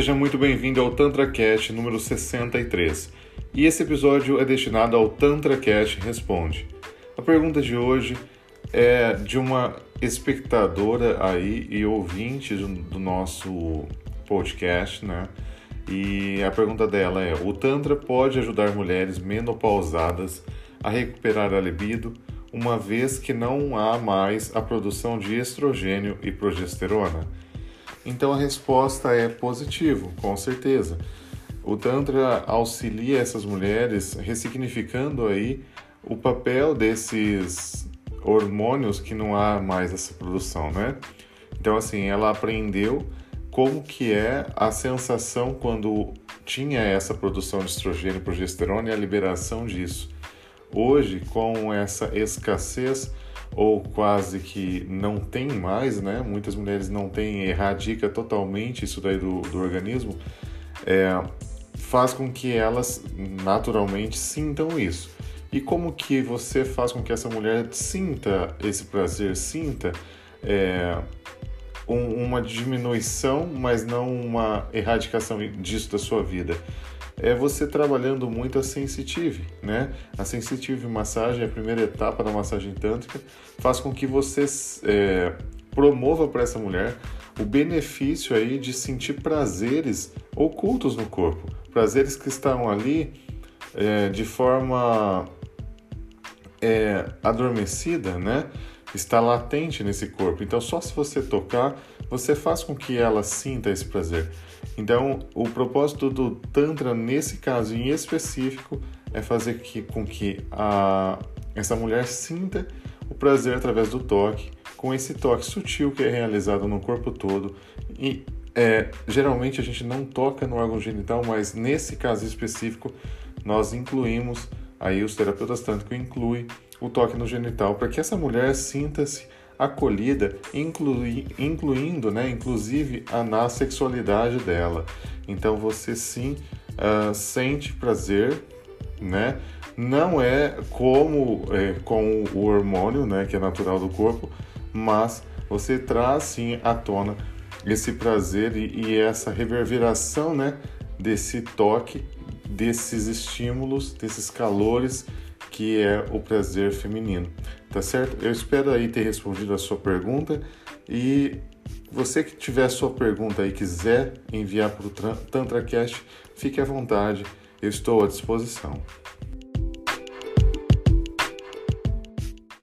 seja muito bem-vindo ao TantraCast número 63. E esse episódio é destinado ao TantraCast Responde. A pergunta de hoje é de uma espectadora aí e ouvinte do nosso podcast, né? E a pergunta dela é: o Tantra pode ajudar mulheres menopausadas a recuperar a libido, uma vez que não há mais a produção de estrogênio e progesterona? Então a resposta é positivo, com certeza. O Tantra auxilia essas mulheres ressignificando aí o papel desses hormônios que não há mais essa produção, né? Então assim, ela aprendeu como que é a sensação quando tinha essa produção de estrogênio e progesterona e a liberação disso. Hoje, com essa escassez ou quase que não tem mais, né? Muitas mulheres não têm, erradica totalmente isso daí do, do organismo, é, faz com que elas naturalmente sintam isso. E como que você faz com que essa mulher sinta esse prazer, sinta é, um, uma diminuição, mas não uma erradicação disso da sua vida? É você trabalhando muito a sensitive, né? A sensitive massagem, a primeira etapa da massagem tântrica, faz com que você é, promova para essa mulher o benefício aí de sentir prazeres ocultos no corpo, prazeres que estão ali é, de forma é, adormecida, né? Está latente nesse corpo. Então, só se você tocar, você faz com que ela sinta esse prazer. Então, o propósito do Tantra, nesse caso em específico, é fazer que, com que a, essa mulher sinta o prazer através do toque, com esse toque sutil que é realizado no corpo todo. E é, geralmente a gente não toca no órgão genital, mas nesse caso específico, nós incluímos, aí os terapeutas tântricos incluem o toque no genital, para que essa mulher sinta-se acolhida, inclui, incluindo, né, inclusive a, na sexualidade dela. Então você sim uh, sente prazer, né? Não é como é, com o hormônio, né, que é natural do corpo, mas você traz sim à tona esse prazer e, e essa reverberação, né, desse toque, desses estímulos, desses calores que é o prazer feminino, tá certo? Eu espero aí ter respondido a sua pergunta e você que tiver sua pergunta e quiser enviar para o TantraCast, fique à vontade, eu estou à disposição.